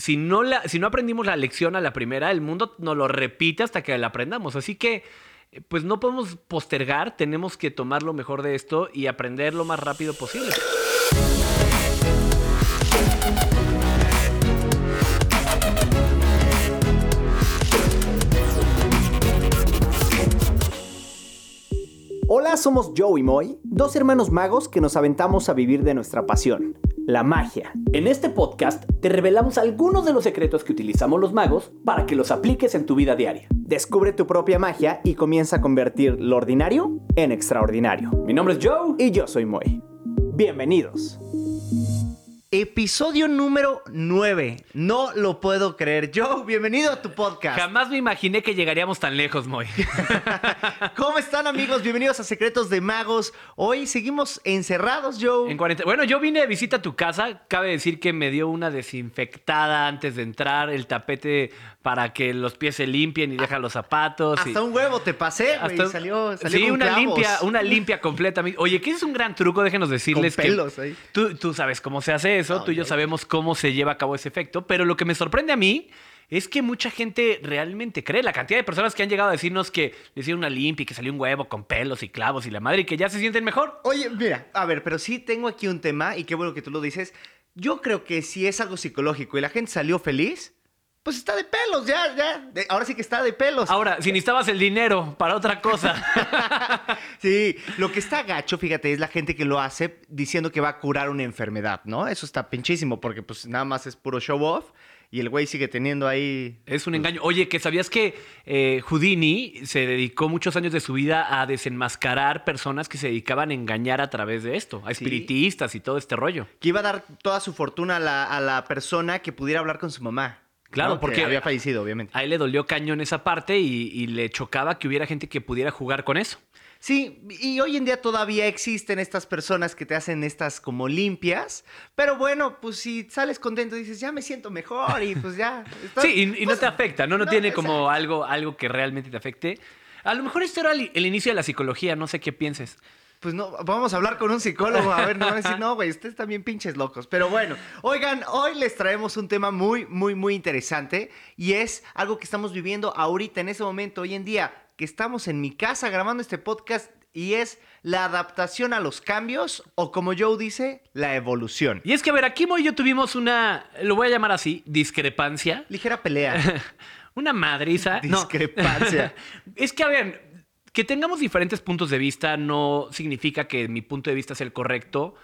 si no, la, si no aprendimos la lección a la primera, el mundo nos lo repite hasta que la aprendamos. Así que, eh, pues no podemos postergar, tenemos que tomar lo mejor de esto y aprender lo más rápido posible. Somos Joe y Moy, dos hermanos magos que nos aventamos a vivir de nuestra pasión, la magia. En este podcast te revelamos algunos de los secretos que utilizamos los magos para que los apliques en tu vida diaria. Descubre tu propia magia y comienza a convertir lo ordinario en extraordinario. Mi nombre es Joe y yo soy Moy. Bienvenidos. Episodio número 9. No lo puedo creer. Joe, bienvenido a tu podcast. Jamás me imaginé que llegaríamos tan lejos, Moy. ¿Cómo están amigos? Bienvenidos a Secretos de Magos. Hoy seguimos encerrados, Joe. En cuarenta- Bueno, yo vine de visita a tu casa. Cabe decir que me dio una desinfectada antes de entrar, el tapete para que los pies se limpien y deja los zapatos. y- Hasta un huevo te pasé, güey. hasta- Salió, salió sí, con una clavos. limpia, una limpia completa. Oye, que es un gran truco, déjenos decirles Con pelos que ahí. Tú, tú sabes cómo se hace eso, Ah, tú y yo sabemos cómo se lleva a cabo ese efecto, pero lo que me sorprende a mí es que mucha gente realmente cree. La cantidad de personas que han llegado a decirnos que le hicieron una limpia y que salió un huevo con pelos y clavos y la madre y que ya se sienten mejor. Oye, mira, a ver, pero sí tengo aquí un tema y qué bueno que tú lo dices. Yo creo que si es algo psicológico y la gente salió feliz, pues está de pelos, ya, ya. De- ahora sí que está de pelos. Ahora, si necesitabas el dinero para otra cosa. Sí, lo que está gacho, fíjate, es la gente que lo hace diciendo que va a curar una enfermedad, ¿no? Eso está pinchísimo porque pues nada más es puro show off y el güey sigue teniendo ahí... Es un engaño. Oye, que sabías que eh, Houdini se dedicó muchos años de su vida a desenmascarar personas que se dedicaban a engañar a través de esto, a Sí. espiritistas y todo este rollo. Que iba a dar toda su fortuna a la, a la persona que pudiera hablar con su mamá. Claro, porque- había fallecido, obviamente. A él le dolió cañón esa parte y, y le chocaba que hubiera gente que pudiera jugar con eso. Sí, y hoy en día todavía existen estas personas que te hacen estas como limpias, pero bueno, pues si sales contento dices, ya me siento mejor y pues ya. estoy- Sí, y, y no pues, te afecta, ¿no? No, no, tiene como algo, algo que realmente te afecte. A lo mejor esto era el, el inicio de la psicología, no sé qué pienses. Pues no, vamos a hablar con un psicólogo, a ver, nos van a decir, no, güey, ustedes también pinches locos. Pero bueno, oigan, hoy les traemos un tema muy, muy, muy interesante y es algo que estamos viviendo ahorita, en ese momento, hoy en día, que estamos en mi casa grabando este podcast y es la adaptación a los cambios o como Joe dice, la evolución. Y es que, a ver, aquí y yo tuvimos una, lo voy a llamar así, discrepancia. Ligera pelea. Una madriza. No. Discrepancia. es que, a ver, que tengamos diferentes puntos de vista no significa que mi punto de vista sea el correcto.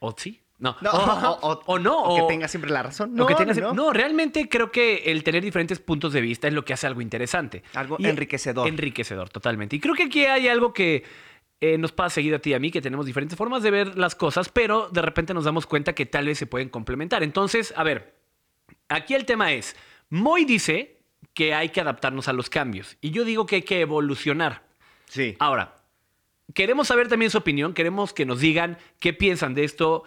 ¿O sí? No. No, o, o no. o o- que tenga siempre la razón. No, que tengas- no. no, realmente creo que el tener diferentes puntos de vista es lo que hace algo interesante. Algo Y- enriquecedor. Enriquecedor, totalmente. Y creo que aquí hay algo que eh, nos pasa seguido a ti y a mí, que tenemos diferentes formas de ver las cosas, pero de repente nos damos cuenta que tal vez se pueden complementar. Entonces, a ver, aquí el tema es, Moy dice que hay que adaptarnos a los cambios y yo digo que hay que evolucionar. Sí. Ahora, queremos saber también su opinión, queremos que nos digan qué piensan de esto,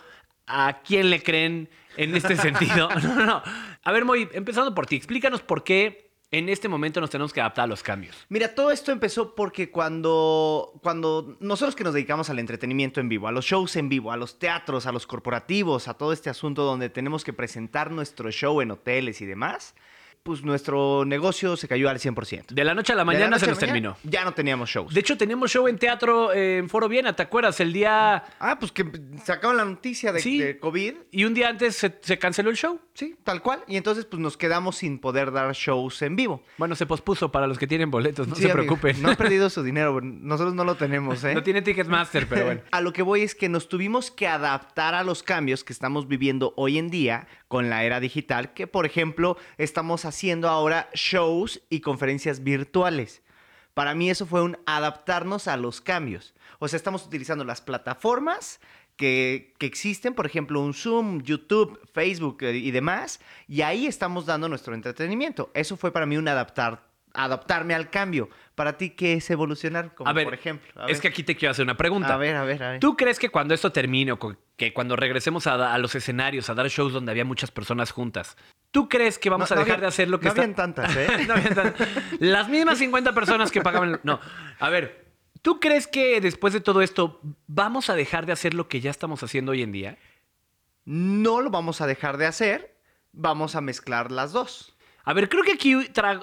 a quién le creen en este sentido. No, no, no. A ver, Moy, empezando por ti, explícanos por qué en este momento nos tenemos que adaptar a los cambios. Mira, todo esto empezó porque cuando, cuando nosotros que nos dedicamos al entretenimiento en vivo, a los shows en vivo, a los teatros, a los corporativos, a todo este asunto donde tenemos que presentar nuestro show en hoteles y demás, pues nuestro negocio se cayó al 100%. De la noche a la mañana se nos terminó. Ya no teníamos shows. De hecho, teníamos show en teatro eh, en Foro Viena, ¿te acuerdas? El día... ah, pues que sacaron la noticia de, Sí. de COVID. Y un día antes se, se canceló el show. Sí, tal cual. Y entonces pues nos quedamos sin poder dar shows en vivo. Bueno, se pospuso para los que tienen boletos, no Sí, se amigo, preocupen. No han perdido su dinero, nosotros no lo tenemos, ¿eh? No tiene Ticketmaster, pero bueno. A lo que voy es que nos tuvimos que adaptar a los cambios que estamos viviendo hoy en día con la era digital, que por ejemplo estamos haciendo ahora shows y conferencias virtuales. Para mí eso fue un adaptarnos a los cambios. O sea, estamos utilizando las plataformas que, que existen, por ejemplo, un Zoom, YouTube, Facebook eh, y demás, y ahí estamos dando nuestro entretenimiento. Eso fue para mí un adaptar, adaptarme al cambio. Para ti, ¿qué es evolucionar? Como a ver, por ejemplo. A es ver. que aquí te quiero hacer una pregunta. A ver, a ver, a ver. ¿Tú crees que cuando esto termine o que cuando regresemos a, a los escenarios, a dar shows donde había muchas personas juntas, ¿tú crees que vamos No- a no dejar había- de hacer lo que no está- habían tantas, ¿eh? No habían tantas. Las mismas 50 personas que pagaban... No, a ver, ¿tú crees que después de todo esto vamos a dejar de hacer lo que ya estamos haciendo hoy en día? No lo vamos a dejar de hacer, vamos a mezclar las dos. A ver, creo que aquí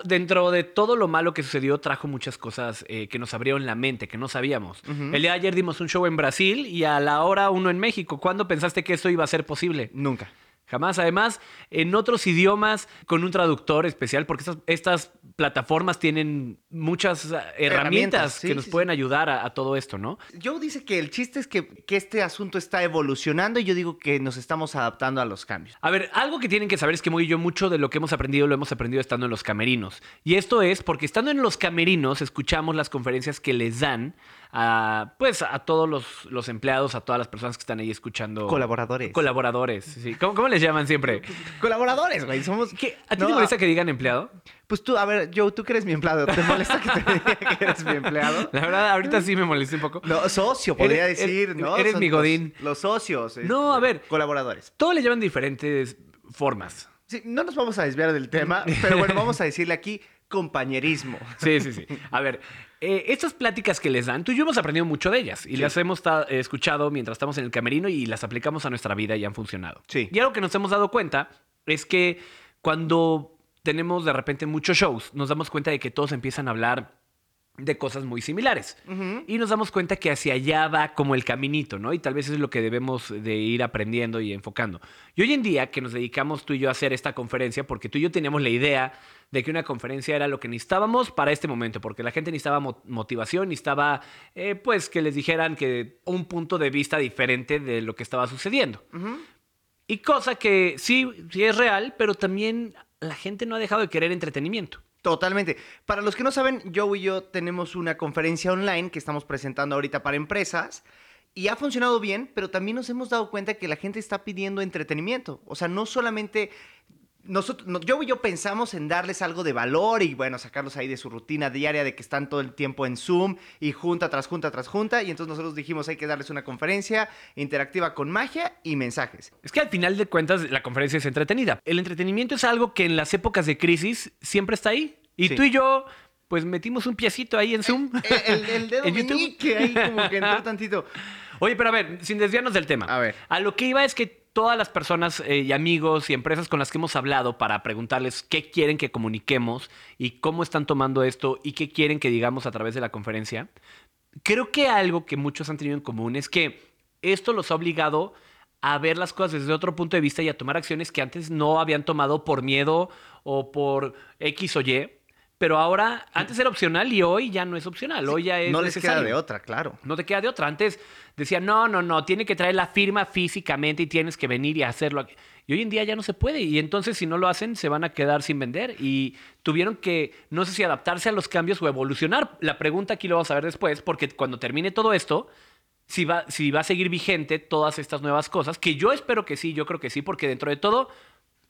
dentro de todo lo malo que sucedió trajo muchas cosas eh, que nos abrieron la mente, que no sabíamos. El día de ayer dimos un show en Brasil y a la hora uno en México. ¿Cuándo pensaste que esto iba a ser posible? Nunca. Jamás. Además, en otros idiomas, con un traductor especial, porque estas, estas plataformas tienen muchas eh, herramientas, Herramientas, sí, que nos sí, pueden ayudar a, a todo esto, ¿no? Joe dice que el chiste es que, que este asunto está evolucionando y yo digo que nos estamos adaptando a los cambios. A ver, algo que tienen que saber es que Moy y yo mucho de lo que hemos aprendido lo hemos aprendido estando en los camerinos. Y esto es porque estando en los camerinos escuchamos las conferencias que les dan a, pues, a todos los, los empleados, a todas las personas que están ahí escuchando. Colaboradores. Colaboradores, sí. ¿Cómo, cómo les llaman siempre? Colaboradores, güey. Somos. ¿Qué? ¿A ti No, te molesta que digan empleado? Pues tú, a ver, Joe, tú que eres mi empleado, ¿te molesta que te diga que eres mi empleado? La verdad, ahorita sí me molesta un poco. No, socio, podría Eres- decir, eres- ¿no? eres Son mi godín. Los, socios. No, este, a ver. Colaboradores. Todo le llaman diferentes formas. Sí, no nos vamos a desviar del tema, pero bueno, vamos a decirle aquí compañerismo. Sí, sí, sí. A ver, eh, estas pláticas que les dan, tú y yo hemos aprendido mucho de ellas y Sí. las hemos eh, escuchado mientras estamos en el camerino y las aplicamos a nuestra vida y han funcionado. Sí. Y algo que nos hemos dado cuenta es que cuando tenemos de repente muchos shows, nos damos cuenta de que todos empiezan a hablar de cosas muy similares. Y nos damos cuenta que hacia allá va como el caminito, ¿no? Y tal vez es lo que debemos de ir aprendiendo y enfocando. Y hoy en día que nos dedicamos tú y yo a hacer esta conferencia, porque tú y yo teníamos la idea de que una conferencia era lo que necesitábamos para este momento, porque la gente necesitaba mo- motivación, necesitaba, eh, pues, que les dijeran que un punto de vista diferente de lo que estaba sucediendo. Y cosa que sí, sí es real, pero también la gente no ha dejado de querer entretenimiento. Totalmente. Para los que no saben, Joe y yo tenemos una conferencia online que estamos presentando ahorita para empresas y ha funcionado bien, pero también nos hemos dado cuenta que la gente está pidiendo entretenimiento. O sea, no solamente nosotros, no- Joe y yo pensamos en darles algo de valor y bueno, sacarlos ahí de su rutina diaria de que están todo el tiempo en Zoom y junta tras junta tras junta y entonces nosotros dijimos hay que darles una conferencia interactiva con magia y mensajes. Es que al final de cuentas la conferencia es entretenida. El entretenimiento es algo que en las épocas de crisis siempre está ahí. Y Sí. tú y yo, pues metimos un piecito ahí en Zoom. El, el dedo meñique ahí como que entró tantito. Oye, pero a ver, sin desviarnos del tema. A ver. A lo que iba es que todas las personas eh, y amigos y empresas con las que hemos hablado para preguntarles qué quieren que comuniquemos y cómo están tomando esto y qué quieren que digamos a través de la conferencia, creo que algo que muchos han tenido en común es que esto los ha obligado a ver las cosas desde otro punto de vista y a tomar acciones que antes no habían tomado por miedo o por X o Y. Pero ahora, antes era opcional y hoy ya no es opcional. Hoy ya es no les queda de otra, claro. No te queda de otra. Antes decía, no, no, no, tiene que traer la firma físicamente y tienes que venir y hacerlo. Y hoy en día ya no se puede. Y entonces si no lo hacen, se van a quedar sin vender. Y tuvieron que, no sé si adaptarse a los cambios o evolucionar. La pregunta aquí lo vamos a ver después, porque cuando termine todo esto, si va, si va a seguir vigente todas estas nuevas cosas, que yo espero que sí, yo creo que sí, porque dentro de todo,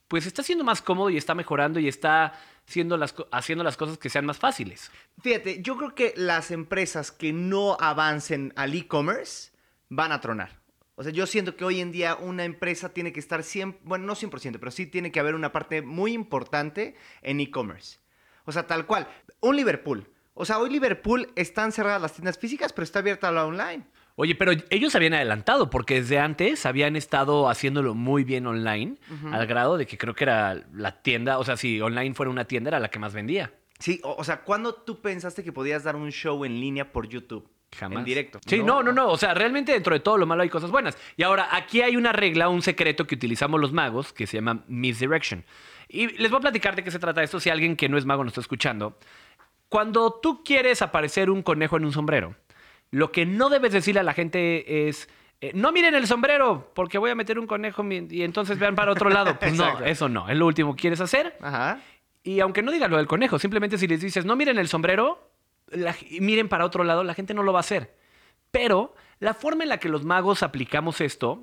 pues está siendo más cómodo y está mejorando y está siendo las, haciendo las cosas que sean más fáciles. Fíjate, yo creo que las empresas que no avancen al e-commerce van a tronar. O sea, yo siento que hoy en día una empresa tiene que estar 100, bueno, no 100%, pero sí tiene que haber una parte muy importante en e-commerce. O sea, tal cual. Un Liverpool. O sea, hoy Liverpool están cerradas las tiendas físicas, pero está abierta la online. Oye, pero ellos habían adelantado porque desde antes habían estado haciéndolo muy bien online, al grado de que creo que era la tienda, o sea, si online fuera una tienda, era la que más vendía. Sí, o, o sea, ¿cuándo tú pensaste que podías dar un show en línea por YouTube? Jamás. En directo. Sí, no, no, no. O sea, realmente dentro de todo lo malo hay cosas buenas. Y ahora, aquí hay una regla, un secreto que utilizamos los magos que se llama misdirection. Y les voy a platicar de qué se trata esto si alguien que no es mago nos está escuchando. Cuando tú quieres aparecer un conejo en un sombrero, lo que no debes decirle a la gente es. eh, no miren el sombrero, porque voy a meter un conejo y entonces vean para otro lado. Pues no, eso no. Es lo último que quieres hacer. Ajá. Y aunque no digas lo del conejo, simplemente si les dices, no miren el sombrero, miren para otro lado, la gente no lo va a hacer. Pero la forma en la que los magos aplicamos esto,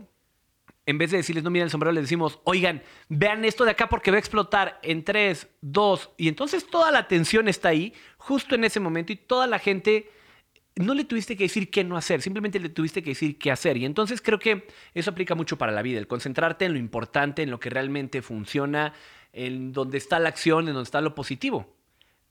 en vez de decirles, no miren el sombrero, les decimos, oigan, vean esto de acá porque va a explotar en 3, 2, y entonces toda la atención está ahí, justo en ese momento, y toda la gente no le tuviste que decir qué no hacer, simplemente le tuviste que decir qué hacer. Y entonces creo que eso aplica mucho para la vida, el concentrarte en lo importante, en lo que realmente funciona, en donde está la acción, en donde está lo positivo.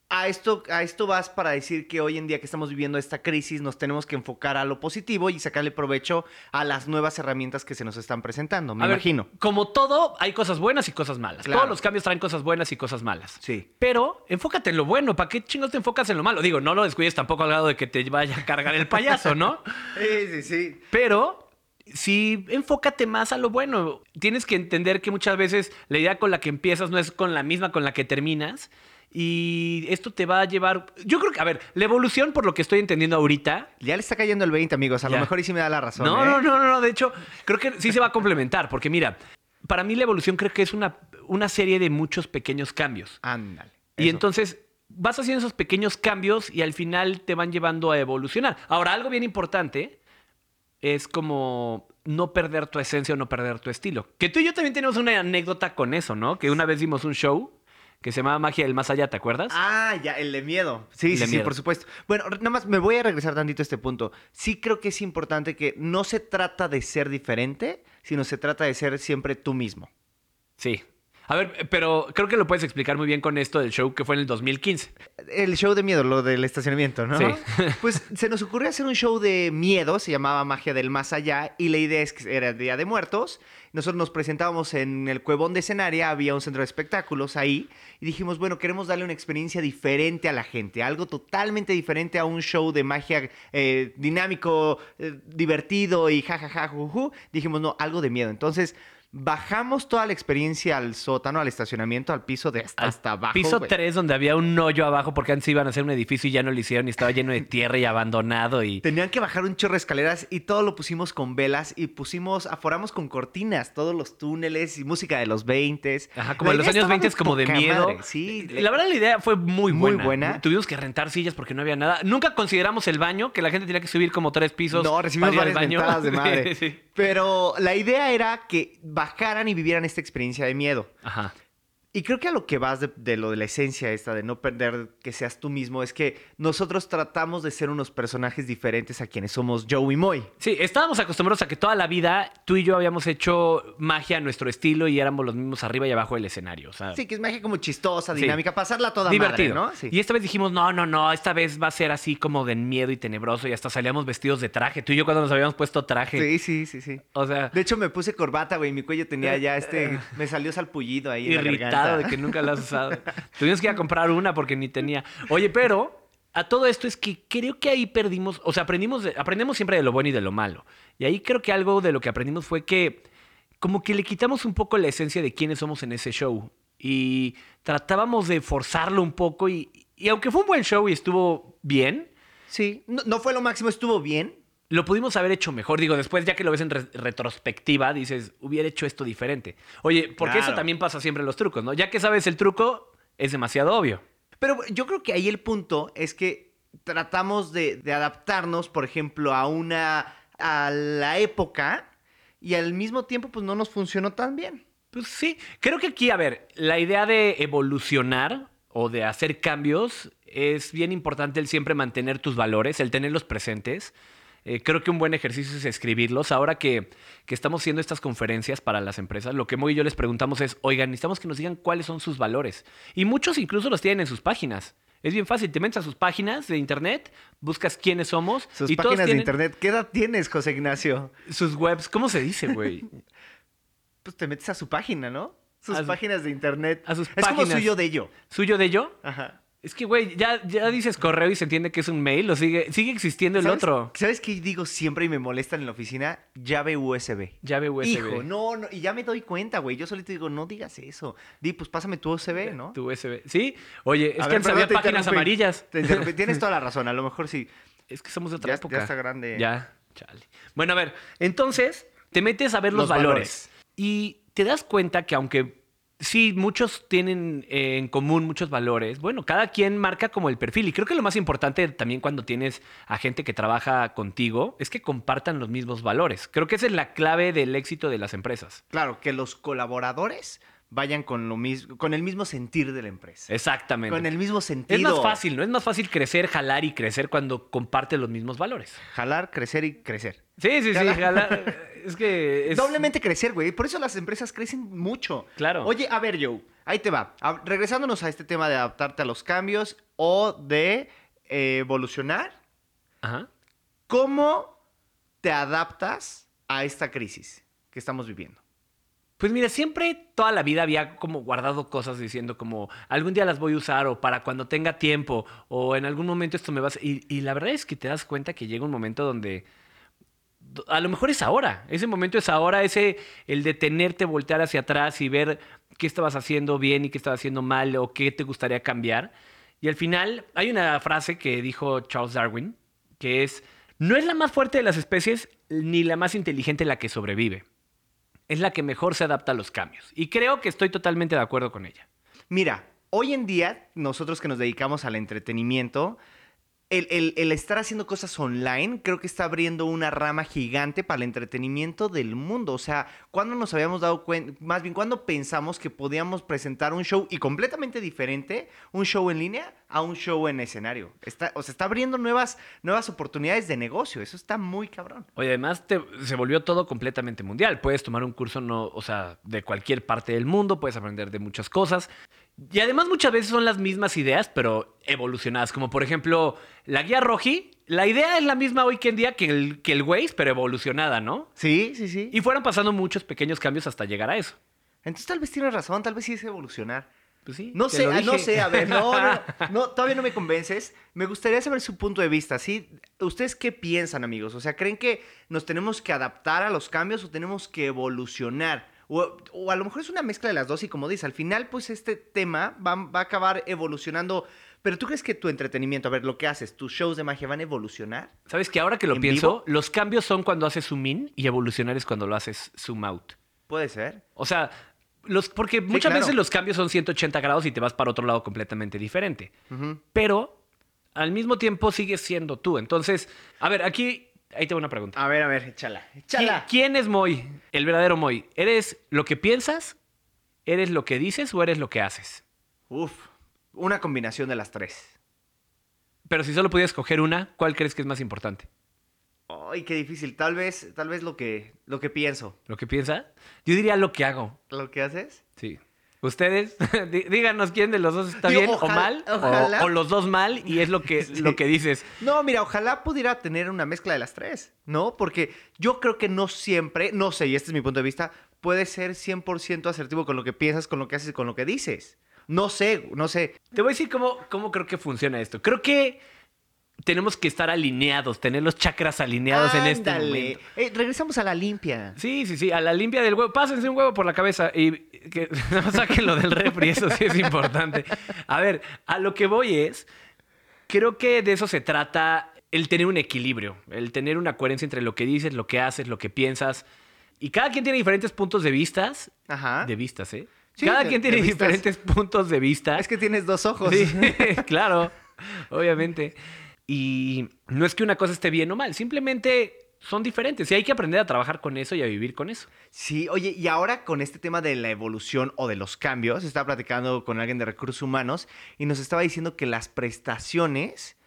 A esto, a esto vas para decir que hoy en día que estamos viviendo esta crisis nos tenemos que enfocar a lo positivo y sacarle provecho a las nuevas herramientas que se nos están presentando, me A ver, imagino. como todo, hay cosas buenas y cosas malas. Claro. Todos los cambios traen cosas buenas y cosas malas. Sí. Pero enfócate en lo bueno. ¿Para qué chingos te enfocas en lo malo? Digo, no lo descuides tampoco al lado de que te vaya a cargar el payaso, ¿no? Sí, sí, sí. Pero sí, enfócate más a lo bueno. Tienes que entender que muchas veces la idea con la que empiezas no es con la misma con la que terminas. Y esto te va a llevar. Yo creo que, a ver, la evolución, por lo que estoy entendiendo ahorita. Ya le está cayendo el 20, amigos. A Ya. lo mejor y sí me da la razón. No, ¿eh? no, no, no, no. De hecho, creo que sí se va a complementar. Porque mira, para mí la evolución creo que es una, una serie de muchos pequeños cambios. Ándale. Y eso. entonces vas haciendo esos pequeños cambios y al final te van llevando a evolucionar. Ahora, algo bien importante es como no perder tu esencia o no perder tu estilo. Que tú y yo también tenemos una anécdota con eso, ¿no? Que una vez dimos un show que se llamaba Magia del Más Allá, ¿te acuerdas? Ah, ya, el de miedo. Sí, El sí, sí, por supuesto. Bueno, nada más me voy a regresar tantito a este punto. Sí creo que es importante que no se trata de ser diferente, sino se trata de ser siempre tú mismo. Sí. A ver, pero creo que lo puedes explicar muy bien con esto del show que fue en el 2015. El show de miedo, lo del estacionamiento, ¿no? Sí. Pues se nos ocurrió hacer un show de miedo, se llamaba Magia del Más Allá, y la idea es que era Día de Muertos. Nosotros nos presentábamos en el Cuevón de Escenaria, había un centro de espectáculos ahí, y dijimos, bueno, queremos darle una experiencia diferente a la gente, algo totalmente diferente a un show de magia eh, dinámico, eh, divertido y jajaja, juju. Dijimos, no, algo de miedo. Entonces... Bajamos toda la experiencia al sótano, al estacionamiento, al piso de hasta, Al hasta abajo. Piso güey. 3, donde había un hoyo abajo porque antes iban a hacer un edificio y ya no lo hicieron y estaba lleno de tierra y abandonado y... Tenían que bajar un chorro de escaleras y todo lo pusimos con velas y pusimos, aforamos con cortinas todos los túneles y música de los 20. Ajá, como en los años 20 como de miedo. Sí, La verdad la idea fue muy Muy buena. buena. Tuvimos que rentar sillas porque no había nada. Nunca consideramos el baño, que la gente tenía que subir como tres pisos. No, recibimos varias baño. de madre. Sí. Pero la idea era que bajaran y vivieran esta experiencia de miedo. Ajá. Y creo que a lo que vas de, de lo de la esencia esta, de no perder que seas tú mismo, es que nosotros tratamos de ser unos personajes diferentes a quienes somos Joe y Moy. Sí, estábamos acostumbrados a que toda la vida tú y yo habíamos hecho magia a nuestro estilo y éramos los mismos arriba y abajo del escenario. O sea, Sí, que es magia como chistosa, Sí. dinámica, pasarla toda divertido. madre, ¿no? Sí. Y esta vez dijimos, no, no, no, esta vez va a ser así como de miedo y tenebroso y hasta salíamos vestidos de traje. Tú y yo cuando nos habíamos puesto traje. sí, sí, sí, sí. O sea, De hecho, me puse corbata, güey. Mi cuello tenía ya este. Me salió salpullido ahí. en la irritado de que nunca la has usado. Tuvimos que ir a comprar una porque ni tenía. Oye, pero a todo esto es que creo que ahí perdimos, o sea, aprendimos, de- aprendemos siempre de lo bueno y de lo malo. Y ahí creo que algo de lo que aprendimos fue que como que le quitamos un poco la esencia de quiénes somos en ese show y tratábamos de forzarlo un poco y, y aunque fue un buen show y estuvo bien, Sí. No, no fue lo máximo, estuvo bien. Lo pudimos haber hecho mejor. Digo, después ya que lo ves en re- retrospectiva, dices, hubiera hecho esto diferente. Oye, porque eso también pasa siempre en los trucos, ¿no? Ya que sabes el truco, es demasiado obvio. Pero yo creo que ahí el punto es que tratamos de, de adaptarnos, por ejemplo, a una. a la época. Y al mismo tiempo, pues no nos funcionó tan bien. Pues sí, creo que aquí, a ver, la idea de evolucionar o de hacer cambios es bien importante el siempre mantener tus valores, el tenerlos presentes. Eh, creo que un buen ejercicio es escribirlos. Ahora que, que estamos haciendo estas conferencias para las empresas, lo que Moy y yo les preguntamos es, oigan, necesitamos que nos digan cuáles son sus valores. Y muchos incluso los tienen en sus páginas. Es bien fácil, te metes a sus páginas de internet, buscas quiénes somos. Sus y todos páginas de internet. ¿Qué edad tienes, José Ignacio? Sus webs, ¿cómo se dice, güey? Pues te metes a su página, ¿no? Sus A páginas de internet. a sus es como suyo de ello. ¿Suyo de ello? Ajá. Es que, güey, ya, ya dices correo y se entiende que es un mail, o sigue, sigue existiendo el ¿Sabes- otro. ¿Sabes qué digo siempre y me molestan en la oficina? Llave USB. Llave USB. Hijo, no, no, y ya me doy cuenta, güey. Yo solito digo, no digas eso. Di, pues pásame tu USB, ¿no? Tu USB. Sí, oye, es A que ver, antes perdón, había te páginas interrumpí. amarillas. Te interrumpí. Tienes toda la razón, a lo mejor sí. Es que somos de otra Ya- época. ya está grande. Ya, chale. Bueno, a ver, entonces te metes a ver los, Los valores. valores. y te das cuenta que aunque sí, muchos tienen eh, en común muchos valores, bueno, cada quien marca como el perfil. Y creo que lo más importante también cuando tienes a gente que trabaja contigo es que compartan los mismos valores. Creo que esa es la clave del éxito de las empresas. Claro, que los colaboradores vayan con lo mismo, con el mismo sentir de la empresa. Exactamente. Con el mismo sentido. Es más fácil, ¿no? Es más fácil crecer, jalar y crecer cuando compartes los mismos valores. Jalar, crecer y crecer. Sí, sí, sí, Jalar. jalar. Es que es... Doblemente crecer, güey. Por eso las empresas crecen mucho. Claro. Oye, a ver, Joe, ahí te va. A- regresándonos a este tema de adaptarte a los cambios, o de eh, evolucionar, Ajá. ¿cómo te adaptas a esta crisis que estamos viviendo? Pues mira, siempre toda la vida había como guardado cosas diciendo como algún día las voy a usar o para cuando tenga tiempo o en algún momento esto me va a... Y, y la verdad es que te das cuenta que llega un momento donde do- a lo mejor es ahora, ese momento es ahora, ese el detenerte, voltear hacia atrás y ver qué estabas haciendo bien y qué estabas haciendo mal o qué te gustaría cambiar. Y al final hay una frase que dijo Charles Darwin, que es, no es la más fuerte de las especies ni la más inteligente la que sobrevive es la que mejor se adapta a los cambios. Y creo que estoy totalmente de acuerdo con ella. Mira, hoy en día, nosotros que nos dedicamos al entretenimiento, el, el- estar haciendo cosas online creo que está abriendo una rama gigante para el entretenimiento del mundo. O sea, ¿cuándo nos habíamos dado cuenta? Más bien, ¿cuándo pensamos que podíamos presentar un show y completamente diferente, un show en línea a un show en escenario? Está, o sea, está abriendo nuevas, nuevas oportunidades de negocio. Eso está muy cabrón. Oye, además te- se volvió todo completamente mundial. Puedes tomar un curso no, o sea, de cualquier parte del mundo, puedes aprender de muchas cosas. Y además muchas veces son las mismas ideas, pero evolucionadas. Como por ejemplo, la guía Roji, la idea es la misma hoy que en día que el, que el Waze, pero evolucionada, ¿no? Sí, sí, sí. Y fueron pasando muchos pequeños cambios hasta llegar a eso. Entonces tal vez tienes razón, tal vez sí es evolucionar. Pues sí. No sé, ah, no sé, a ver, no, no, no, todavía no me convences. Me gustaría saber su punto de vista, ¿sí? ¿Ustedes qué piensan, amigos? O sea, ¿creen que nos tenemos que adaptar a los cambios o tenemos que evolucionar? O, o a lo mejor es una mezcla de las dos y como dice, al final pues este tema va, va a acabar evolucionando. Pero ¿tú crees que tu entretenimiento, a ver, lo que haces, tus shows de magia van a evolucionar? ¿Sabes que ahora que lo ¿En pienso, vivo? los cambios son cuando haces zoom in y evolucionar es cuando lo haces zoom out? Puede ser. O sea, los, porque muchas claro. veces los cambios son 180 grados y te vas para otro lado completamente diferente. Pero al mismo tiempo sigues siendo tú. Entonces, a ver, aquí, ahí tengo una pregunta. A ver, a ver, échala, ¿Qui- échala. ¿Quién es Moy? El verdadero Moy. ¿Eres lo que piensas? ¿Eres lo que dices o eres lo que haces? Uf, una combinación de las tres. Pero si solo pudieras escoger una, ¿cuál crees que es más importante? Ay, qué difícil. Tal vez, tal vez lo que, lo que pienso. ¿Lo que piensa? Yo diría lo que hago. ¿Lo que haces? Sí. Ustedes, dí- díganos quién de los dos está Digo, bien o mal, o- ojalá. o, los dos mal, y es lo que, Sí. lo que dices. No, mira, ojalá pudiera tener una mezcla de las tres, ¿no? Porque yo creo que no siempre, no sé, y este es mi punto de vista, puede ser 100% asertivo con lo que piensas, con lo que haces con lo que dices. No sé, no sé. Te voy a decir cómo, cómo creo que funciona esto. Creo que tenemos que estar alineados, tener los chakras alineados en este Ándale. momento. Eh, regresamos a la limpia. Sí, sí, sí, a la limpia del huevo. Pásense un huevo por la cabeza y que no saquen lo del refri, eso sí es importante. A ver, a lo que voy es, creo que de eso se trata el tener un equilibrio, el tener una coherencia entre lo que dices, lo que haces, lo que piensas. Y cada quien tiene diferentes puntos de vistas. Ajá. De vistas, ¿eh? Sí, cada de- quien tiene diferentes puntos de vista. Es que tienes dos ojos. Sí, claro, obviamente. Y no es que una cosa esté bien o mal, simplemente son diferentes y hay que aprender a trabajar con eso y a vivir con eso. Sí, oye, y ahora con este tema de la evolución o de los cambios, estaba platicando con alguien de recursos humanos y nos estaba diciendo que las prestaciones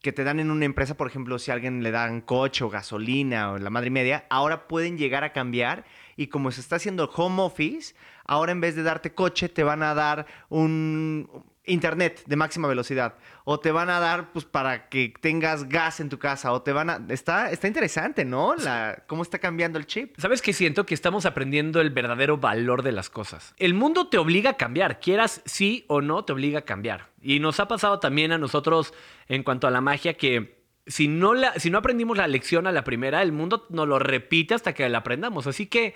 que te dan en una empresa, por ejemplo, si a alguien le dan coche o gasolina o la madre media, ahora pueden llegar a cambiar y como se está haciendo home office, ahora en vez de darte coche te van a dar un internet de máxima velocidad o te van a dar pues para que tengas gas en tu casa o te van a está está interesante, ¿no? La cómo está cambiando el chip. ¿Sabes qué siento? Que estamos aprendiendo el verdadero valor de las cosas. El mundo te obliga a cambiar, quieras sí o no, te obliga a cambiar. Y nos ha pasado también a nosotros en cuanto a la magia que si no, la, si no aprendimos la lección a la primera, el mundo nos lo repite hasta que la aprendamos. Así que,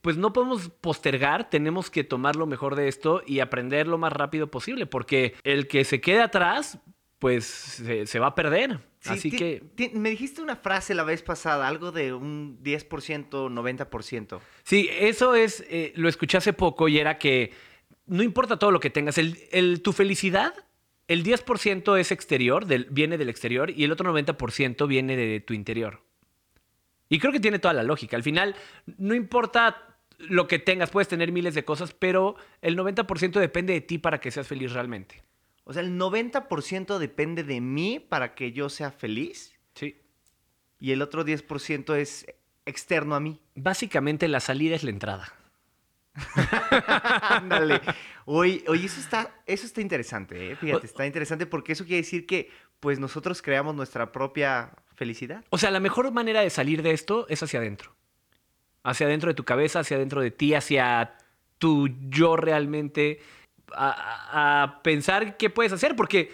pues no podemos postergar, tenemos que tomar lo mejor de esto y aprender lo más rápido posible, porque el que se quede atrás, pues se, se va a perder. Sí, Así que... me dijiste una frase la vez pasada, algo de un 10%, 90%. Sí, eso es, eh, lo escuché hace poco y era que no importa todo lo que tengas, el, el- tu felicidad, el 10% es exterior, del- viene del exterior y el otro 90% viene de tu interior. Y creo que tiene toda la lógica. Al final, no importa lo que tengas, puedes tener miles de cosas, pero el 90% depende de ti para que seas feliz realmente. O sea, el 90% depende de mí para que yo sea feliz Sí. y el otro 10% es externo a mí. Básicamente la salida es la entrada. Ándale. Oye, oye, eso está, eso está interesante, ¿eh? Fíjate, está interesante porque eso quiere decir que pues nosotros creamos nuestra propia felicidad. O sea, la mejor manera de salir de esto es hacia adentro. Hacia adentro de tu cabeza, hacia adentro de ti, hacia tu yo realmente. A, pensar qué puedes hacer. Porque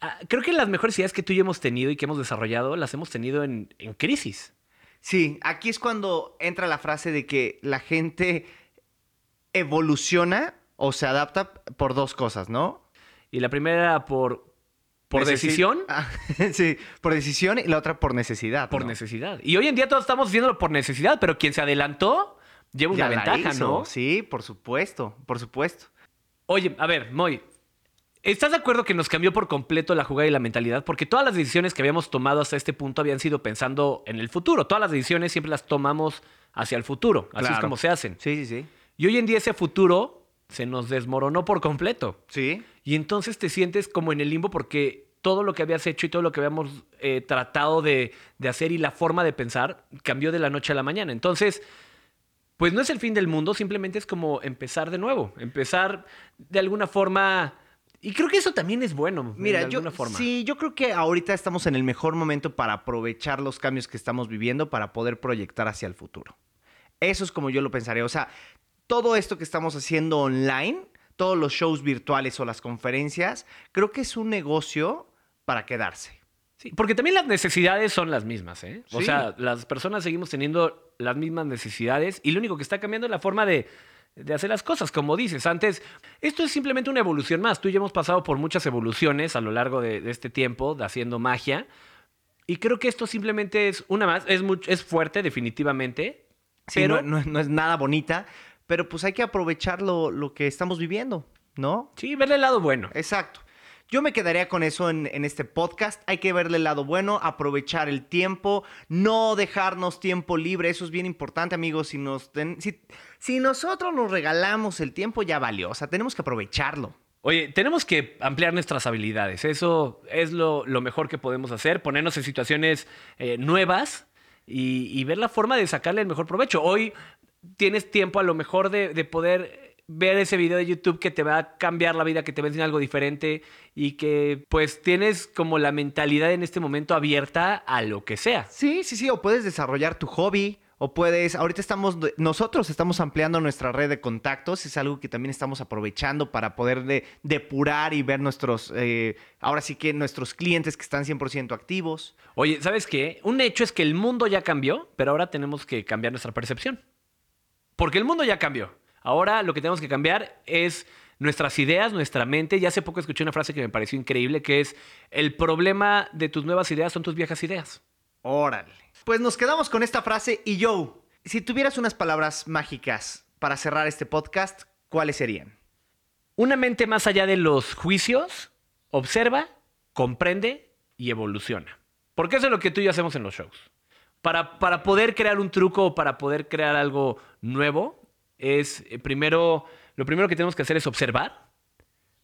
ah, creo que las mejores ideas que tú y yo hemos tenido y que hemos desarrollado las hemos tenido en, en crisis. Sí, aquí es cuando entra la frase de que la gente evoluciona o se adapta por dos cosas, ¿no? Y la primera era por, por Necesi- decisión. Ah, sí, por decisión y la otra por necesidad. Por ¿no? necesidad. Y hoy en día todos estamos haciéndolo por necesidad, pero quien se adelantó lleva una Ya ventaja, hizo, ¿no? Sí, por supuesto, por supuesto. Oye, a ver, Moy, ¿estás de acuerdo que nos cambió por completo la jugada y la mentalidad? Porque todas las decisiones que habíamos tomado hasta este punto habían sido pensando en el futuro. Todas las decisiones siempre las tomamos hacia el futuro. Así es como se hacen. Sí, sí, sí. Y hoy en día ese futuro se nos desmoronó por completo. Sí. Y entonces te sientes como en el limbo porque todo lo que habías hecho y todo lo que habíamos eh, tratado de, de hacer y la forma de pensar cambió de la noche a la mañana. Entonces, pues no es el fin del mundo, simplemente es como empezar de nuevo, empezar de alguna forma... Y creo que eso también es bueno, Mira, de yo, forma. sí, yo creo que ahorita estamos en el mejor momento para aprovechar los cambios que estamos viviendo para poder proyectar hacia el futuro. Eso es como yo lo pensaría. O sea, todo esto que estamos haciendo online, todos los shows virtuales o las conferencias, creo que es un negocio para quedarse. Sí, porque también las necesidades son las mismas, ¿eh? O Sí. sea, las personas seguimos teniendo las mismas necesidades y lo único que está cambiando es la forma de, de hacer las cosas. Como dices antes, esto es simplemente una evolución más. Tú y yo hemos pasado por muchas evoluciones a lo largo de, de este tiempo de haciendo magia. Y creo que esto simplemente es una más. Es, es fuerte, definitivamente. Sí, pero no, no- no es nada bonita, pero pues hay que aprovechar lo, lo que estamos viviendo, ¿no? sí, verle el lado bueno. Exacto. Yo me quedaría con eso en, en este podcast. Hay que verle el lado bueno, aprovechar el tiempo, no dejarnos tiempo libre. Eso es bien importante, amigos. Si, nos ten- si, si nosotros nos regalamos el tiempo, ya valió. O sea, tenemos que aprovecharlo. Oye, tenemos que ampliar nuestras habilidades. Eso es lo, lo mejor que podemos hacer, ponernos en situaciones eh, nuevas y, y ver la forma de sacarle el mejor provecho. Hoy tienes tiempo a lo mejor de, de poder ver ese video de YouTube que te va a cambiar la vida, que te va a enseñar algo diferente y que pues tienes como la mentalidad en este momento abierta a lo que sea. Sí, sí, sí. O puedes desarrollar tu hobby. O puedes, ahorita estamos, nosotros estamos ampliando nuestra red de contactos, es algo que también estamos aprovechando para poder de- depurar y ver nuestros, eh, ahora sí que nuestros clientes que están 100% activos. Oye, ¿sabes qué? Un hecho es que el mundo ya cambió, pero ahora tenemos que cambiar nuestra percepción. Porque el mundo ya cambió. Ahora lo que tenemos que cambiar es nuestras ideas, nuestra mente. Ya hace poco escuché una frase que me pareció increíble, que es, el problema de tus nuevas ideas son tus viejas ideas. Órale. Pues nos quedamos con esta frase y Joe, si tuvieras unas palabras mágicas para cerrar este podcast, ¿cuáles serían? Una mente más allá de los juicios, observa, comprende y evoluciona. Porque eso es lo que tú y yo hacemos en los shows. Para, para poder crear un truco o para poder crear algo nuevo, es eh, primero, lo primero que tenemos que hacer es observar,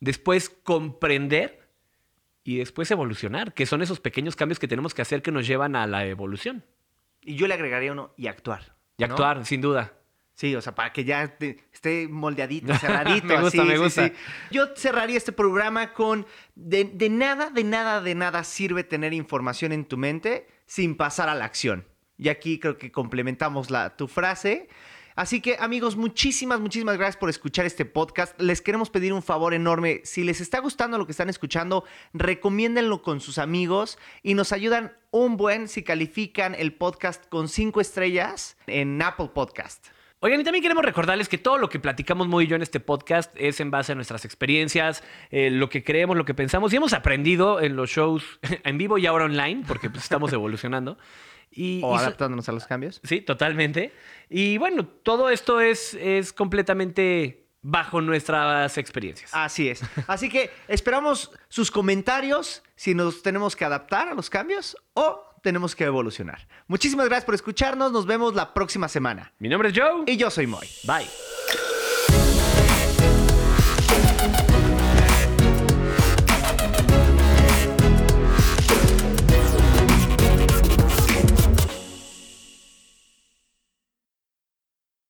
después comprender y después evolucionar, que son esos pequeños cambios que tenemos que hacer que nos llevan a la evolución. Y yo le agregaría uno y actuar. Y ¿no? actuar, sin duda. Sí, o sea, para que ya te- esté moldeadito, cerradito. Me gusta, así, me sí, gusta. sí. Yo cerraría este programa con de, de nada, de nada, de nada sirve tener información en tu mente sin pasar a la acción. Y aquí creo que complementamos la, tu frase. Así que amigos, muchísimas, muchísimas gracias por escuchar este podcast. Les queremos pedir un favor enorme. Si les está gustando lo que están escuchando, recomiéndenlo con sus amigos y nos ayudan un buen si califican el podcast con cinco estrellas en Apple Podcast. Oigan, y también queremos recordarles que todo lo que platicamos muy y yo en este podcast es en base a nuestras experiencias, eh, lo que creemos, lo que pensamos y hemos aprendido en los shows en vivo y ahora online, porque pues, estamos evolucionando. Y, O y adaptándonos a los cambios. Sí, totalmente. Y bueno, todo esto es, es completamente bajo nuestras experiencias. Así es. Así que esperamos sus comentarios si nos tenemos que adaptar a los cambios o tenemos que evolucionar. Muchísimas gracias por escucharnos. Nos vemos la próxima semana. Mi nombre es Joe. Y yo soy Moy. Bye.